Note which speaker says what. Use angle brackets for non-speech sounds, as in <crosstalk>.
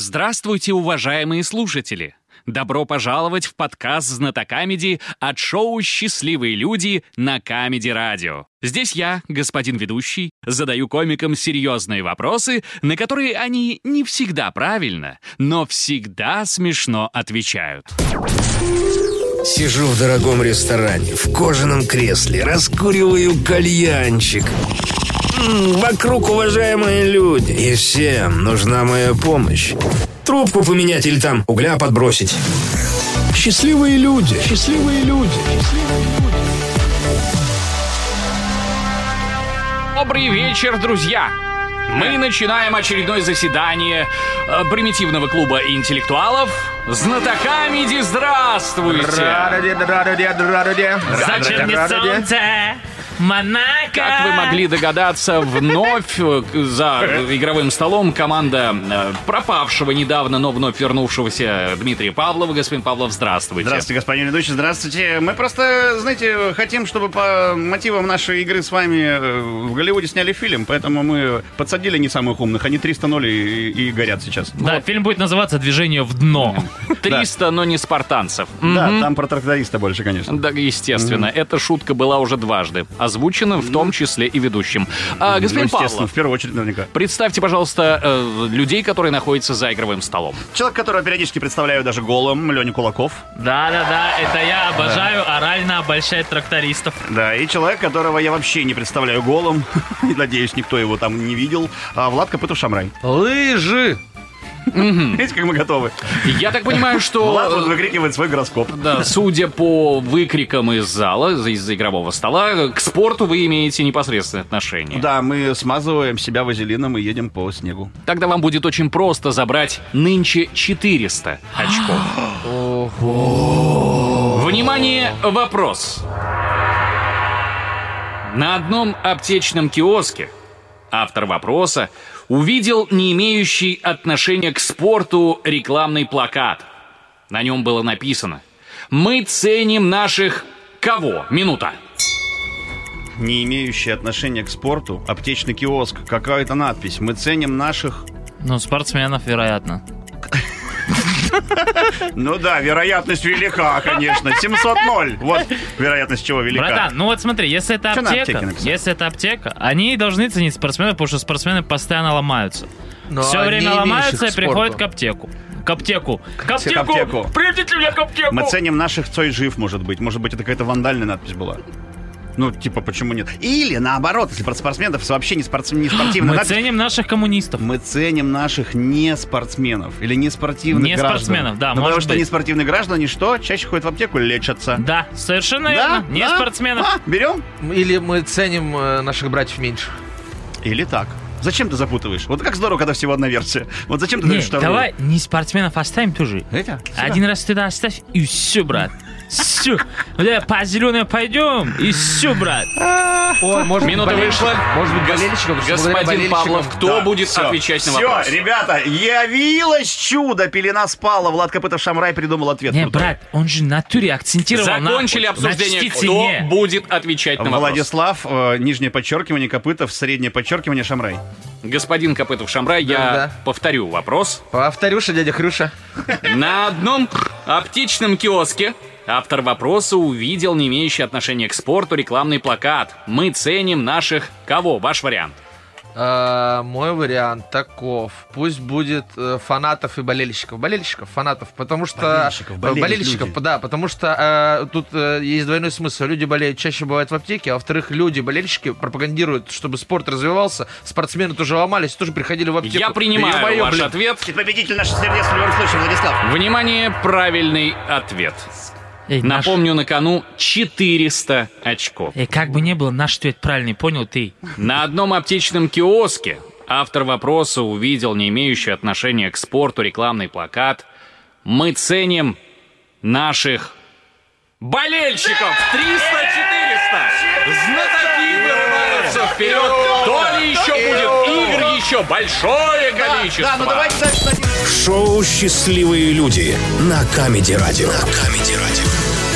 Speaker 1: Здравствуйте, уважаемые слушатели! Добро пожаловать в подкаст «Знатокамеди» от шоу «Счастливые люди» на Камеди Радио. Здесь я, господин ведущий, задаю комикам серьезные вопросы, на которые они не всегда правильно, но всегда смешно отвечают.
Speaker 2: Сижу в дорогом ресторане, в кожаном кресле, раскуриваю кальянчик. Вокруг уважаемые люди, и всем нужна моя помощь. Трубку поменять или там угля подбросить. Счастливые люди, счастливые люди.
Speaker 1: Добрый вечер, друзья! Мы начинаем очередное заседание э, примитивного клуба интеллектуалов «Знатокамеди». Здравствуйте!
Speaker 3: Зачем солнце? Монако!
Speaker 1: Как вы могли догадаться, вновь э, за игровым столом команда э, пропавшего недавно, но вновь вернувшегося Дмитрия Павлова. Господин Павлов, здравствуйте.
Speaker 4: Здравствуйте, господин ведущий, здравствуйте. Мы просто, знаете, хотим, чтобы по мотивам нашей игры с вами э, в Голливуде сняли фильм, поэтому мы подсадили не самых умных, они 300-0 и, и горят сейчас.
Speaker 3: Да, фильм будет называться «Движение в дно». <laughs>
Speaker 1: 300, но не спартанцев.
Speaker 4: Да,
Speaker 1: Мгм.
Speaker 4: там про тракториста больше, конечно.
Speaker 1: Да, естественно. Эта шутка была уже дважды озвучена, в том числе и ведущим. А,
Speaker 4: Ну,
Speaker 1: господин
Speaker 4: естественно,
Speaker 1: Павлов,
Speaker 4: в первую очередь наверняка.
Speaker 1: представьте, пожалуйста, э, людей, которые находятся за игровым столом.
Speaker 4: Человек, которого периодически представляю даже голым, Леня Кулаков.
Speaker 3: Да-да-да, это я обожаю орально обольщать трактористов.
Speaker 4: Да, и человек, которого я вообще не представляю голым, <laughs> и надеюсь, никто его там не видел, а Влад Копытов Шамрай.
Speaker 5: Лыжи!
Speaker 4: Видите, как мы готовы?
Speaker 1: Я так понимаю, что...
Speaker 4: Влад вот
Speaker 1: э,
Speaker 4: выкрикивает свой гороскоп.
Speaker 1: Да, судя по выкрикам из зала, из игрового стола, к спорту вы имеете непосредственное отношение.
Speaker 4: Да, мы смазываем себя вазелином и едем по снегу.
Speaker 1: Тогда вам будет очень просто забрать нынче 400 очков. Внимание, вопрос. На одном аптечном киоске автор вопроса увидел не имеющий отношения к спорту рекламный плакат. На нем было написано «Мы ценим наших...» Кого? Минута.
Speaker 4: не имеющие отношения к спорту, аптечный киоск, какая-то надпись. Мы ценим наших...
Speaker 3: Ну, спортсменов, вероятно. <laughs>
Speaker 4: Ну да, вероятность велика, конечно. 700-0. Вот вероятность чего велика.
Speaker 3: Братан, ну вот смотри, если это аптека, если это аптека, они должны ценить спортсменов, потому что спортсмены постоянно ломаются.
Speaker 5: Но
Speaker 3: Все время ломаются и
Speaker 5: к
Speaker 3: приходят к аптеку. К аптеку. К аптеку!
Speaker 4: аптеку.
Speaker 3: Приведите меня к аптеку!
Speaker 4: Мы ценим наших Цой жив, может быть. Может быть, это какая-то вандальная надпись была. Ну, типа, почему нет? Или, наоборот, если про спортсменов вообще не, спортс... не спортивная
Speaker 3: Мы
Speaker 4: надпись.
Speaker 3: ценим наших коммунистов.
Speaker 4: Мы ценим наших не спортсменов или не спортивных
Speaker 3: Не
Speaker 4: граждан.
Speaker 3: спортсменов, да,
Speaker 4: Ну, потому что
Speaker 3: быть.
Speaker 4: не спортивные граждане что? Чаще ходят в аптеку, лечатся.
Speaker 3: Да, совершенно
Speaker 4: Да?
Speaker 3: верно. Не
Speaker 4: Да?
Speaker 3: спортсменов.
Speaker 4: А, берем?
Speaker 5: Или мы ценим э, наших братьев меньше.
Speaker 4: Или так. Зачем ты запутываешь? Вот как здорово, когда всего одна версия. Вот зачем ты
Speaker 3: Не,
Speaker 4: даешь вторую?
Speaker 3: давай не спортсменов оставим тоже.
Speaker 4: Это? Сюда.
Speaker 3: Один раз туда оставь, и все, брат. Все. Да, по зеленой пойдем, и все, брат.
Speaker 5: Ой, может
Speaker 1: Минута вышла.
Speaker 5: Может быть, болельщиков?
Speaker 1: Господин Павлов, кто
Speaker 4: Да,
Speaker 1: будет
Speaker 4: всё.
Speaker 1: отвечать на вопрос?
Speaker 4: ребята, явилось чудо, пелена спала, Влад Копытов Шамрай придумал ответ.
Speaker 3: Не, брат, он же в натуре акцентировал на-
Speaker 1: Закончили
Speaker 3: на
Speaker 1: обсуждение, кто
Speaker 3: не.
Speaker 1: будет отвечать на вопрос.
Speaker 4: Владислав, э, нижнее подчеркивание, Копытов, среднее подчеркивание, Шамрай.
Speaker 1: Господин Копытов Шамрай, я повторю вопрос.
Speaker 5: Повторюша, дядя Хрюша.
Speaker 1: На одном аптечном киоске автор вопроса увидел не имеющий отношения к спорту рекламный плакат. Мы ценим наших... Кого? Ваш вариант.
Speaker 5: Э, Мой вариант таков. Пусть будет э, фанатов и болельщиков. Болельщиков, фанатов. Потому что...
Speaker 4: Болельщиков, болеют
Speaker 5: болельщиков,
Speaker 4: люди.
Speaker 5: да. Потому что э, тут э, есть двойной смысл. Люди болеют чаще бывают в аптеке, а во-вторых, люди, болельщики пропагандируют, чтобы спорт развивался. Спортсмены тоже ломались, тоже приходили в аптеку.
Speaker 1: Я принимаю
Speaker 5: Ё-моё,
Speaker 1: ваш
Speaker 5: блин.
Speaker 1: ответ.
Speaker 4: Победитель наших сердец в любом случае, Владислав.
Speaker 1: Внимание, правильный ответ.
Speaker 3: Эй, наш-
Speaker 1: Напомню, на кону 400 очков.
Speaker 3: Эй, как бы не было, наш ответ правильный, понял ты?
Speaker 1: На одном аптечном киоске автор вопроса увидел не имеющий отношения к спорту рекламный плакат «Мы ценим наших болельщиков». 300-400! Знатоки вырываются вперед! То ли еще будет еще большое количество!
Speaker 4: Да, ну давайте дальше.
Speaker 2: Шоу «Счастливые люди» на Камеди Радио. На Камеди Радио.